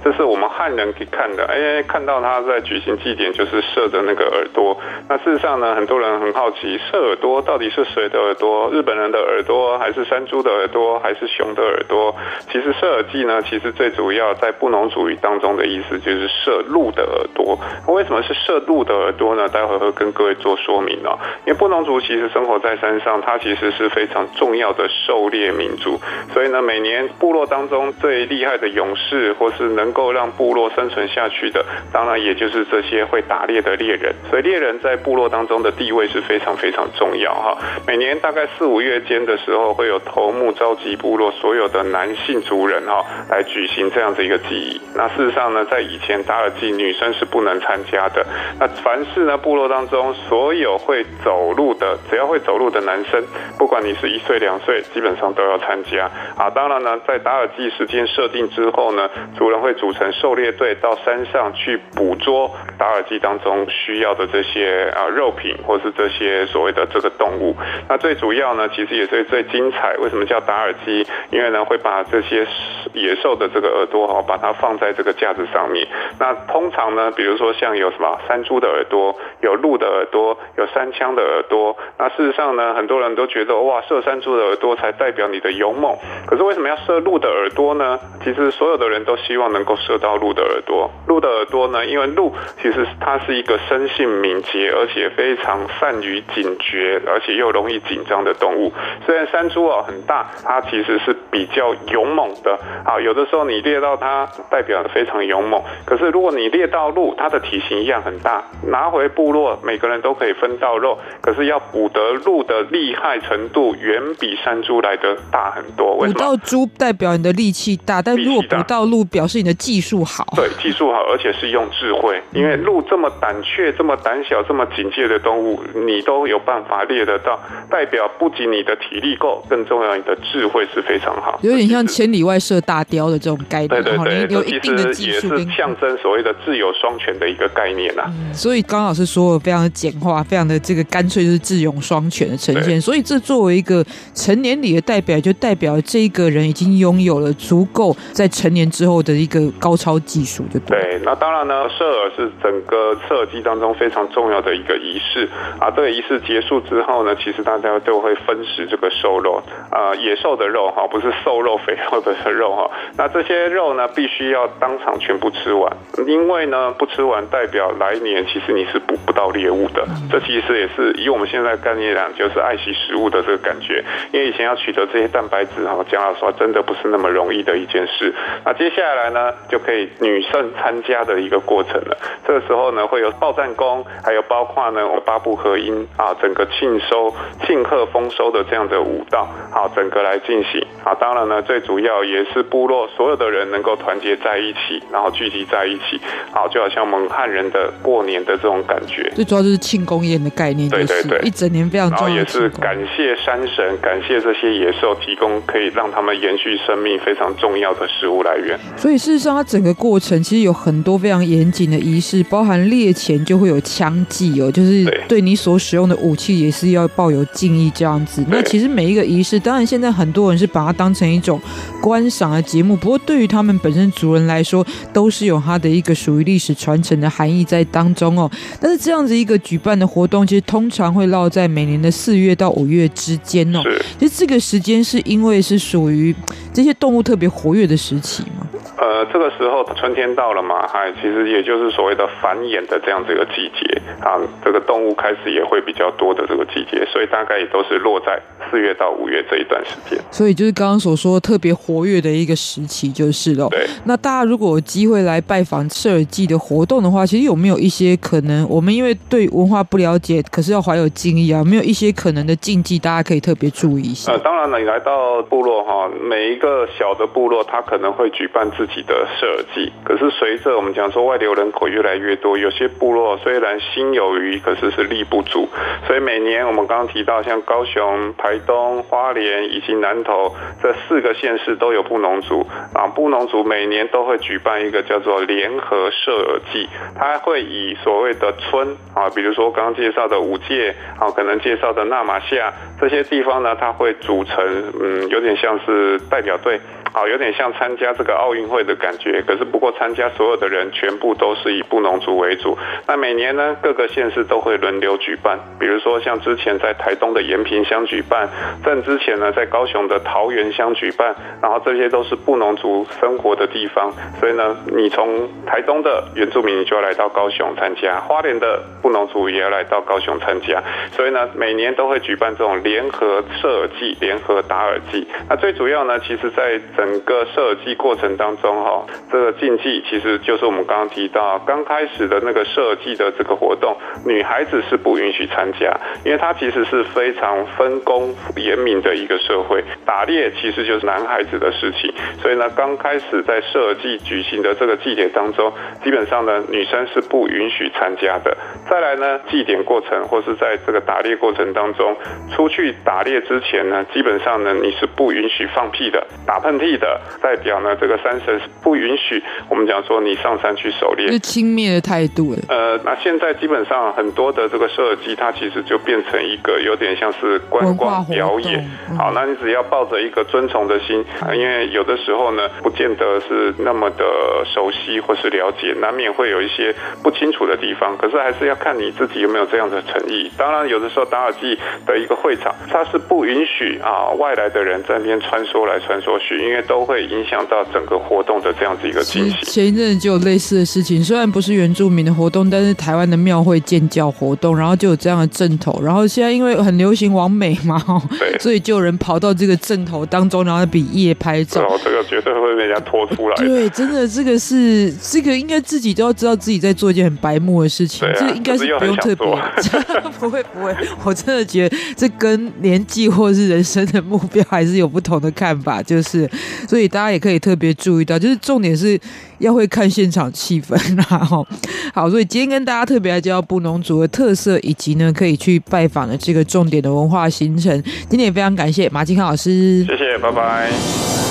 这是我们汉人可以看的，哎，看看到他在举行祭典，就是射的那个耳朵。那事实上呢，很多人很好奇，射耳朵到底是谁的耳朵？日本人的耳朵，还是山猪的耳朵，还是熊的耳朵？其实射耳祭呢，其实最主要在布农族语当中的意思就是射鹿的耳朵。为什么是射鹿的耳朵呢？待会会跟各位做说明哦。因为布农族其实生活在山上，它其实是非常重要的狩猎民族，所以呢，每年部落当中最厉害的勇士，或是能够让部落生存下去的，当然也就是这些会打猎的猎人。所以猎人在部落当中的地位是非常非常重要哈。每年大概四五月间的时候，会有头目召集部落所有的男性族人哈，来举行这样子一个祭仪。那事实上呢，在以前打耳祭，女生是不能参加的。那凡是呢部落当中所有会走路的，只要会走路的男生，不管你是一岁两岁，基本上都要参加。啊，当然呢，在打耳祭时间设定之后呢，族人会组成狩猎队到山上去捕捉打耳祭当中需要的这些啊肉品，或是这些所谓的这个动物。那最主要呢，其实也是最精彩。为什么叫打耳祭？因为呢，会把这些野兽的这个耳朵哈，把它放在这个架子上面。那通常呢，比如说像有什么山猪的耳朵，有鹿的耳朵，有山羌的耳朵。那事实上呢，很多人都觉得哇，射山猪的耳朵才代表你的勇猛。可是为什么要射鹿的耳朵呢？其实所有的人都希望能够射到鹿的耳朵。鹿的耳朵呢，因为鹿其实它是一个生性敏捷，而且非常善于警觉，而且又容易紧张的动物。虽然山猪啊很大，它其实是比较勇猛的啊。有的时候你猎到它，代表非常勇猛。可是如果你猎到鹿，它的体型一样很大，拿回部落，每个人都可以分到肉。可是要捕得鹿的厉害程度，远比山猪来的大很多。捕到猪代表你的力气大，但如果捕到鹿，表示你的技术好。对，技术好，而且是用智慧。因为鹿这么胆怯、这么胆小、这么警戒的动物，你都有办法猎得到，代表不仅你的体力够，更重要，你的智慧是非常好。有点像千里外射大雕的这种概念。对对对，有一定的技术，也是象征所谓的智勇双全的一个概念啊。嗯、所以刚老师说的非常的简化，非常的这个干脆，就是智勇双全的呈现。所以这作为一个成年礼的代表，就代表这一个人已经拥有了足够在成年之后的一个高超技术，就对。对，那当然呢，射耳是整个射耳祭当中非常重要的一个仪式啊。这个仪式结束之后呢，其实大家都会分食这个瘦肉啊，野兽的肉哈，不是瘦肉、肥肉的肉哈。那这些肉呢，必须要当场全部吃完，因为呢，不吃完代表来年其实你是捕不到猎物的。这其实也是以我们现在概念来讲，就是爱惜食物的这个感觉。因为以前要取得这些蛋白质哈，讲老实话，真的不是那么容易的一件事。那接下来呢，就可以女生参加的一个过程了。这个时候呢，会有报战功，还有包括呢，我们八部合音啊，整个庆收、庆贺丰收的这样的舞蹈，好，整个来进行。啊，当然呢，最主要也是部落所有的人能够团结在一起，然后聚集在一起，好，就好像我们汉人的过年的这种感觉。最主要就是庆功宴的概念，就是，对对对，一整年非常重要。然后也是感谢山神，感谢这些野兽提供可以让他们延续生命非常重要的食物来源。所以事实上，它整个过程其实有很多非常严谨的仪式，包含猎前就会有枪祭哦，就是对你所使用的武器也是要抱有敬意这样子。那其实每一个仪式，当然现在很多人是把它当成一种观赏的节目，不过对于他们本身族人来说，都是有它的一个属于历史传承的含义在当中哦。但是这样子一个举办的活动，其实通常会落在每年的四月到五月之间哦。其实这个时间是因为是属于这些动物特别活跃的时期吗？呃，这个时候春天到了嘛，嗨其实也就是所谓的繁衍的这样子一个季节啊，这个动物开始也会比较多的这个季节，所以大概也都是落在四月到五月这一段时间。所以就是刚刚所说特别活跃的一个时期，就是了。对。那大家如果有机会来拜访射耳祭的活动的话，其实有没有一些可能，我们因为对文化不了解，可是要怀有敬意啊，没有一些可能的禁忌，大家可以特别注意一下？呃，当然了，你来到部落哈，每一个小的部落，他可能会举办自己的设计。可是随着我们讲说外流人口越来越多，有些部落虽然心有余，可是是力不足。所以每年我们刚刚提到，像高雄、台东、花莲以及南投这四个县市都有布农族啊，布农族每年都会举办一个叫做联合射耳祭，他会以所谓的村啊，比如说刚刚介绍的五界啊，可能介绍的那玛夏这些地方呢，他会组成嗯，有点像是代表队。好，有点像参加这个奥运会的感觉。可是不过参加所有的人全部都是以布农族为主。那每年呢，各个县市都会轮流举办，比如说像之前在台东的延平乡举办，在之前呢在高雄的桃园乡举办，然后这些都是布农族生活的地方，所以呢，你从台东的原住民就要来到高雄参加，花莲的布农族也要来到高雄参加，所以呢，每年都会举办这种联合射耳祭、联合打耳祭。那最主要呢，其实在整个射耳祭过程当中，哈，这个禁忌其实就是我们刚刚提到，刚开始的那个射耳祭的这个活动，女孩子是不允许参加，因为它其实是非常分工严明的一个社会，打猎其实就是男孩子的事情，所以呢，刚开始在射耳祭举行的这个祭典当中，基本上呢，女生是不允许参加的。再来呢，祭典过程或是在这个打猎过程当中，出去打猎之前呢，基本上呢，你是不允许放屁的、打喷嚏的，代表呢，这个山神是不允许我们讲说你上山去狩猎，是轻蔑的态度。呃，那现在基本上很多的这个射耳祭，它其实就变成一个有点像是观光表演。好，那你只要抱着一个尊崇的心，因为有的时候呢，不见得是那么的熟悉或是了解，难免会有一些不清楚的地方。可是还是要看你自己有没有这样的诚意。当然，有的时候打耳祭的一个会场，它是不允许啊外来的人在那边穿梭来穿梭去，因为都会影响到整个活动的这样子一个进行。前一阵就有类似的事情，虽然不是原住民的活动，但是台湾的庙会建教活动，然后就有这样的阵头。然后现在因为很流行网美嘛，对，所以就有人跑到这个阵头当中，然后比夜拍照。哦，这个绝对会被人家拖出来。对，真的，这个是这个应该自己都要知道自己在做一件很白目的事情。啊、这个应该是不用特别。不会不会，我真的觉得这跟年纪或是人生的目标还是有不同的看法，就是所以大家也可以特别注意到，就是重点是要会看现场气氛，然后好，所以今天跟大家特别来介绍布农族的特色，以及呢可以去拜访的这个重点的文化行程。今天也非常感谢马金康老师，谢谢，拜拜。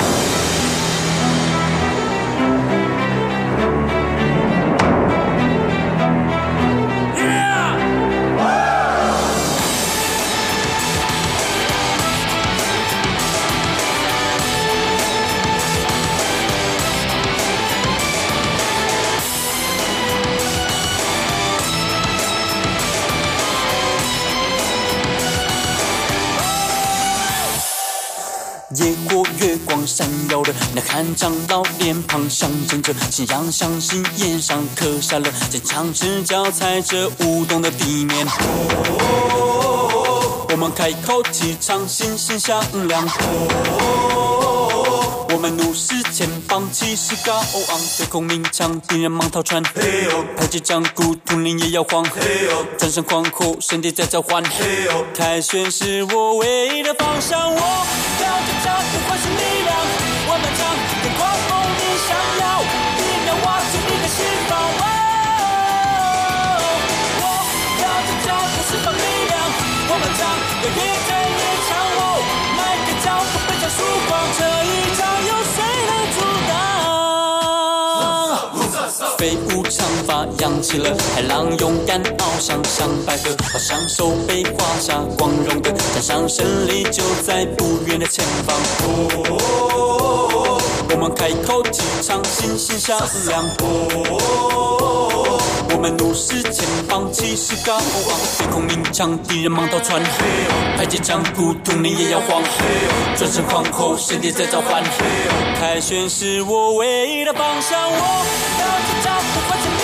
野火月光闪耀的那汉长老脸庞，象征着信仰，相信眼上刻下了坚强赤脚踩着舞动的地面。我们开口气唱，心心响亮。我们怒视前方，气势高昂，对空鸣枪，敌人忙逃窜。排起战鼓，统领也摇晃。转身狂吼，圣殿在召唤。凯旋是我唯一的方向，我飘着脚步唤醒力飞舞长发扬起了海浪，勇敢翱翔像白鹤，好像手背划下光荣的奖赏，胜利就在不远的前方。我们开口气场，心心响亮。我们怒视前方，气势高昂，飞空鸣枪，敌人忙逃窜。排解战鼓，统领也摇晃。转身皇后，圣殿在召唤。凯旋是我唯一的方向。我不换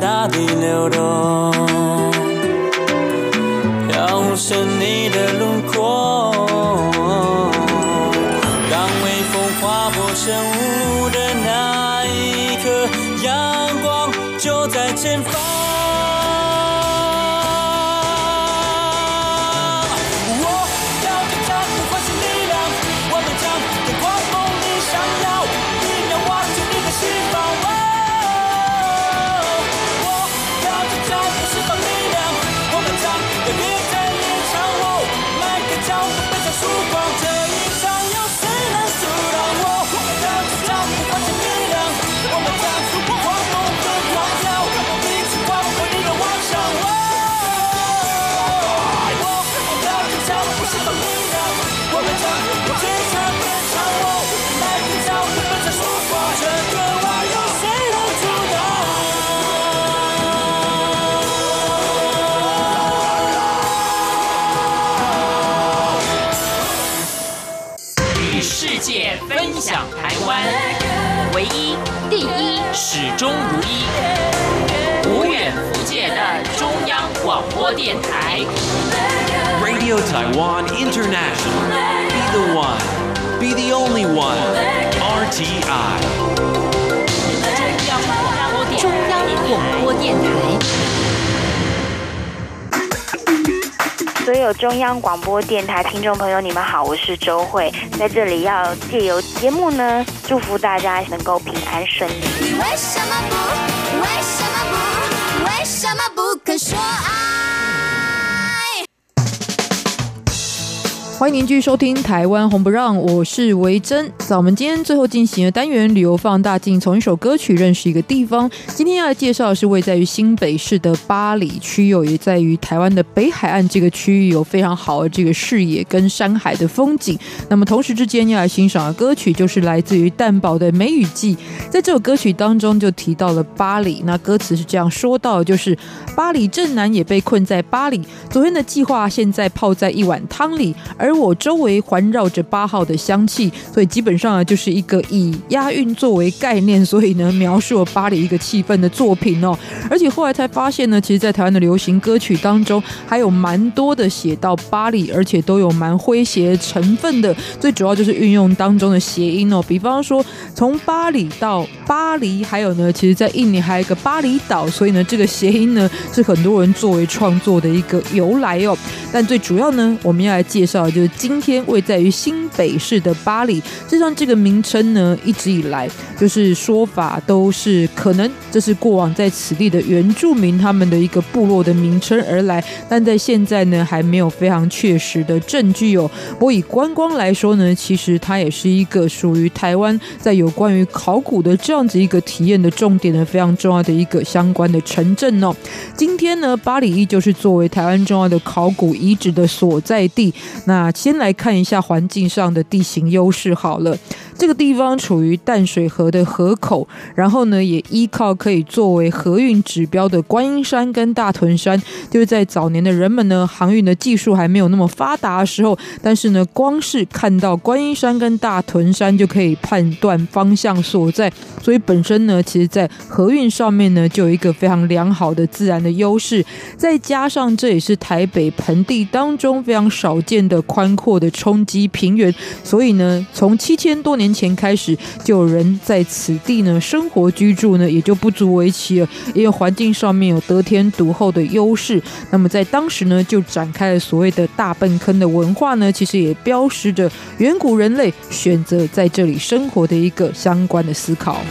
大地流动，终如一。无远弗届的中央广播电台。Radio Taiwan International. Be the one. Be the only one. RTI. 中央广播电台。所有中央广播电台听众朋友，你们好，我是周慧，在这里要借由节目呢，祝福大家能够平安顺利。你为什么不？欢迎您继续收听《台湾红不让》，我是维珍。在我们今天最后进行的单元旅游放大镜，从一首歌曲认识一个地方。今天要介绍的是位在于新北市的八里区，有也在于台湾的北海岸这个区域有非常好的这个视野跟山海的风景。那么同时之间要来欣赏的歌曲就是来自于蛋堡的《梅雨季》。在这首歌曲当中就提到了八里，那歌词是这样说到：就是八里镇南也被困在八里，昨天的计划现在泡在一碗汤里。而我周围环绕着八号的香气，所以基本上呢，就是一个以押韵作为概念，所以呢，描述了巴黎一个气氛的作品哦。而且后来才发现呢，其实，在台湾的流行歌曲当中，还有蛮多的写到巴黎，而且都有蛮诙谐成分的。最主要就是运用当中的谐音哦，比方说从巴黎到巴黎，还有呢，其实在印尼还有一个巴厘岛，所以呢，这个谐音呢是很多人作为创作的一个由来哦。但最主要呢，我们要来介绍的。就今天位在于新北市的巴黎，实际上这个名称呢，一直以来就是说法都是可能这是过往在此地的原住民他们的一个部落的名称而来，但在现在呢还没有非常确实的证据哦。不过以观光来说呢，其实它也是一个属于台湾在有关于考古的这样子一个体验的重点的非常重要的一个相关的城镇哦。今天呢，巴黎依旧是作为台湾重要的考古遗址的所在地，那。先来看一下环境上的地形优势好了。这个地方处于淡水河的河口，然后呢，也依靠可以作为河运指标的观音山跟大屯山。就是在早年的人们呢，航运的技术还没有那么发达的时候，但是呢，光是看到观音山跟大屯山就可以判断方向所在。所以本身呢，其实在河运上面呢，就有一个非常良好的自然的优势。再加上这也是台北盆地当中非常少见的宽阔的冲积平原，所以呢，从七千多年。年前开始就有人在此地呢生活居住呢，也就不足为奇了。因为环境上面有得天独厚的优势，那么在当时呢就展开了所谓的大笨坑的文化呢，其实也标识着远古人类选择在这里生活的一个相关的思考。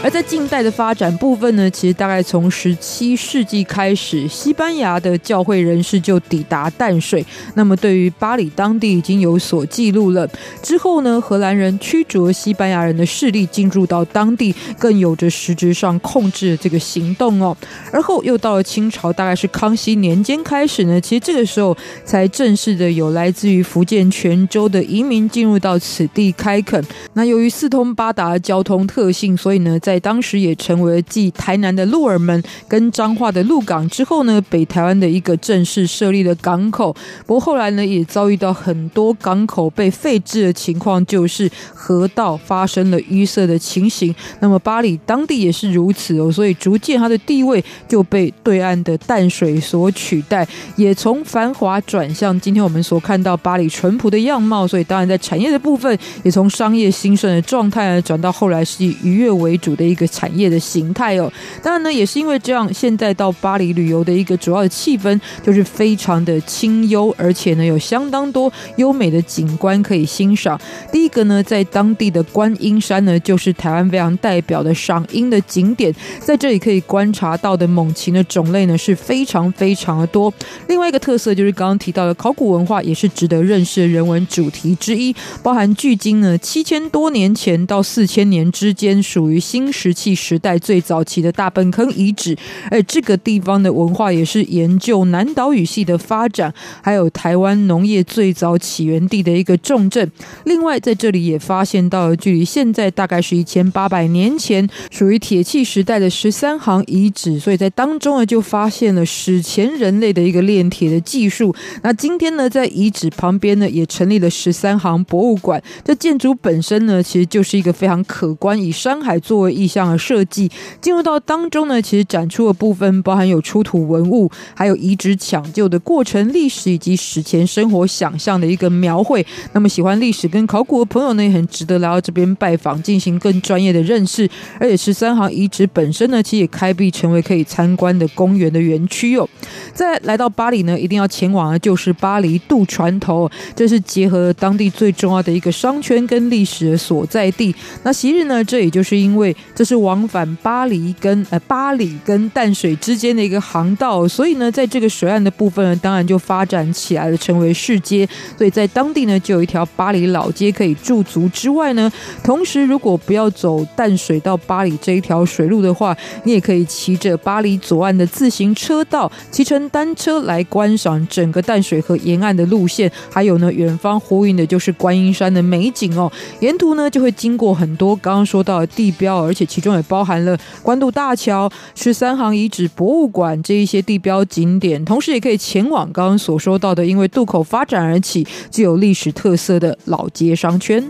而在近代的发展部分呢，其实大概从十七世纪开始，西班牙的教会人士就抵达淡水，那么对于巴里当地已经有所记录了。之后呢，荷兰人驱逐西班牙人的势力进入到当地，更有着实质上控制这个行动哦。而后又到了清朝，大概是康熙年间开始呢，其实这个时候才正式的有来自于福建泉州的移民进入到此地开垦。那由于四通八达的交通特性，所以呢。在当时也成为了继台南的鹿耳门跟彰化的鹿港之后呢，北台湾的一个正式设立的港口。不过后来呢，也遭遇到很多港口被废置的情况，就是河道发生了淤塞的情形。那么巴里当地也是如此哦，所以逐渐它的地位就被对岸的淡水所取代，也从繁华转向今天我们所看到巴里淳朴的样貌。所以当然在产业的部分，也从商业兴盛的状态呢，转到后来是以渔业为主的一个产业的形态哦，当然呢，也是因为这样，现在到巴黎旅游的一个主要的气氛就是非常的清幽，而且呢，有相当多优美的景观可以欣赏。第一个呢，在当地的观音山呢，就是台湾非常代表的赏樱的景点，在这里可以观察到的猛禽的种类呢是非常非常的多。另外一个特色就是刚刚提到的考古文化，也是值得认识的人文主题之一，包含距今呢七千多年前到四千年之间，属于新。石器时代最早期的大坌坑遗址。而这个地方的文化也是研究南岛语系的发展，还有台湾农业最早起源地的一个重镇。另外，在这里也发现到了距离现在大概是一千八百年前，属于铁器时代的十三行遗址。所以在当中呢，就发现了史前人类的一个炼铁的技术。那今天呢，在遗址旁边呢，也成立了十三行博物馆。这建筑本身呢，其实就是一个非常可观，以山海作为意象的设计。进入到当中呢，其实展出的部分包含有出土文物，还有遗址抢救的过程、历史以及史前生活想象的一个描绘。那么喜欢历史跟考古的朋友呢，也很值得来到这边拜访，进行更专业的认识。而且十三行遗址本身呢，其实也开辟成为可以参观的公园的园区哦。再来到巴黎呢，一定要前往的就是巴黎渡船头，这是结合了当地最重要的一个商圈跟历史的所在地。那昔日呢，这也就是因为这是往返巴黎跟呃巴黎跟淡水之间的一个航道，所以呢，在这个水岸的部分呢，当然就发展起来了，成为市街。所以在当地呢，就有一条巴黎老街可以驻足之外呢，同时如果不要走淡水到巴黎这一条水路的话，你也可以骑着巴黎左岸的自行车道，骑乘单车来观赏整个淡水河沿岸的路线，还有呢，远方呼应的就是观音山的美景哦。沿途呢，就会经过很多刚刚说到的地标，而且其中也包含了关渡大桥、十三行遗址博物馆这一些地标景点，同时也可以前往刚刚所说到的，因为渡口发展而起具有历史特色的老街商圈。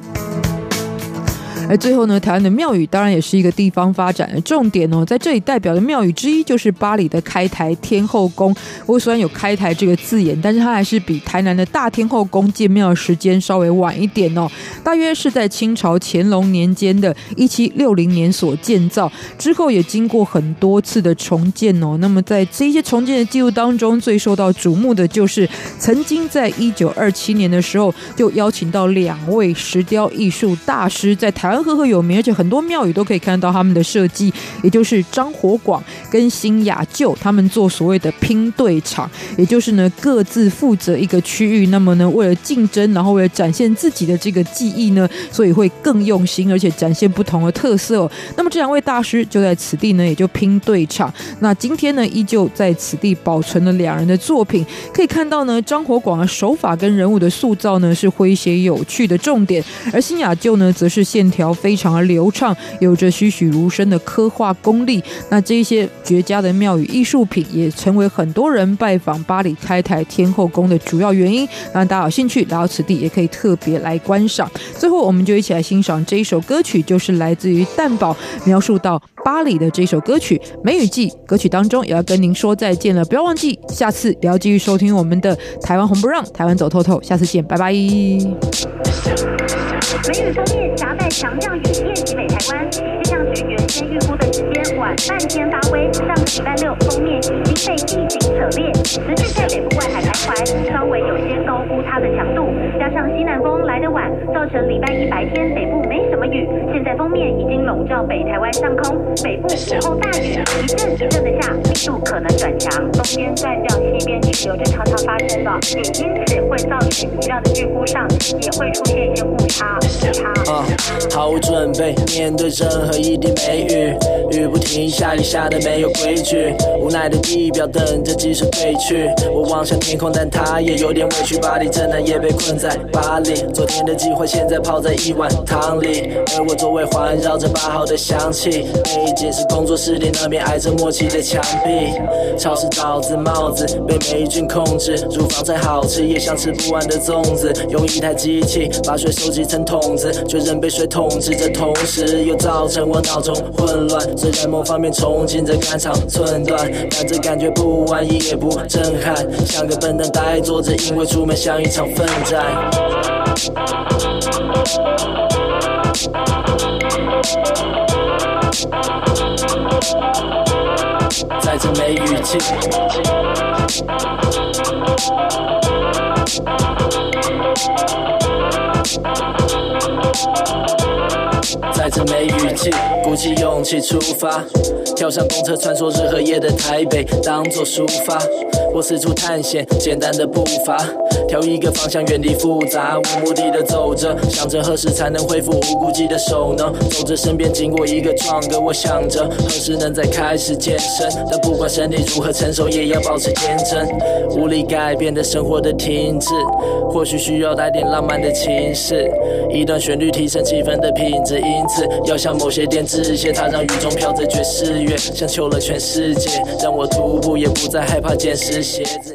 而最后呢，台湾的庙宇当然也是一个地方发展的重点哦。在这里代表的庙宇之一就是巴黎的开台天后宫。我虽然有“开台”这个字眼，但是它还是比台南的大天后宫建庙的时间稍微晚一点哦。大约是在清朝乾隆年间的一七六零年所建造，之后也经过很多次的重建哦。那么在这些重建的记录当中，最受到瞩目的就是曾经在一九二七年的时候，就邀请到两位石雕艺术大师在台湾。赫赫有名，而且很多庙宇都可以看到他们的设计，也就是张火广跟新雅旧他们做所谓的拼对场，也就是呢各自负责一个区域，那么呢为了竞争，然后为了展现自己的这个技艺呢，所以会更用心，而且展现不同的特色哦。那么这两位大师就在此地呢，也就拼对场。那今天呢，依旧在此地保存了两人的作品，可以看到呢，张火广的手法跟人物的塑造呢是诙谐有趣的重点，而新雅旧呢则是线条。非常的流畅，有着栩栩如生的刻画功力。那这一些绝佳的庙宇艺术品，也成为很多人拜访巴黎开台天后宫的主要原因。让大家有兴趣来到此地，也可以特别来观赏。最后，我们就一起来欣赏这一首歌曲，就是来自于蛋堡描述到巴黎的这首歌曲《梅雨季》。歌曲当中也要跟您说再见了，不要忘记下次也要继续收听我们的台湾红不让，台湾走透透。下次见，拜拜。梅雨锋面夹带强降雨，遍及北台湾。气象局原先预估的时间晚半天发威，上个礼拜六封面已经被地形扯裂，持续在北部外海徘徊，稍微有些高估它的强度。上西南风来得晚，造成礼拜一白天北部没什么雨。现在封面已经笼罩北台湾上空，北部午后大雨一阵一阵的下，力度可能转强。东边断掉西边去，有着常常发生的，也因此会造成雨量的预估上也会出现一些误差。啊，毫无准备面对任何一滴梅雨，雨不停下雨下的没有规矩，无奈的地表等着技术退去。我望向天空，但它也有点委屈。巴黎正南也被困在巴黎，昨天的机会现在泡在一碗汤里，而我周围环绕着八号的香气。背景是工作室里那边挨着默契的墙壁，潮湿导致帽子被霉菌控制，乳房再好吃也像吃不完的粽子。用一台机器把水收集成桶子，却仍被水统治着，同时又造成我脑中混乱。虽然某方面憧憬着肝肠寸断，但这感觉不安逸也不震撼，像个笨蛋呆坐着，因为出门像一场奋战。在这梅雨季。在这梅雨季，鼓起勇气出发，跳上公车，穿梭日和夜的台北，当作抒发。我四处探险，简单的步伐，挑一个方向，远离复杂，无目的的走着，想着何时才能恢复无顾忌的手呢？走着身边经过一个壮哥，我想着何时能再开始健身，但不管身体如何成熟，也要保持天真。无力改变的生活的停滞，或许需要带点浪漫的情是，一段旋律提升气氛的品质，因此要像某些点致谢，它让雨中飘着爵士乐，像求了全世界，让我徒步也不再害怕捡湿鞋子。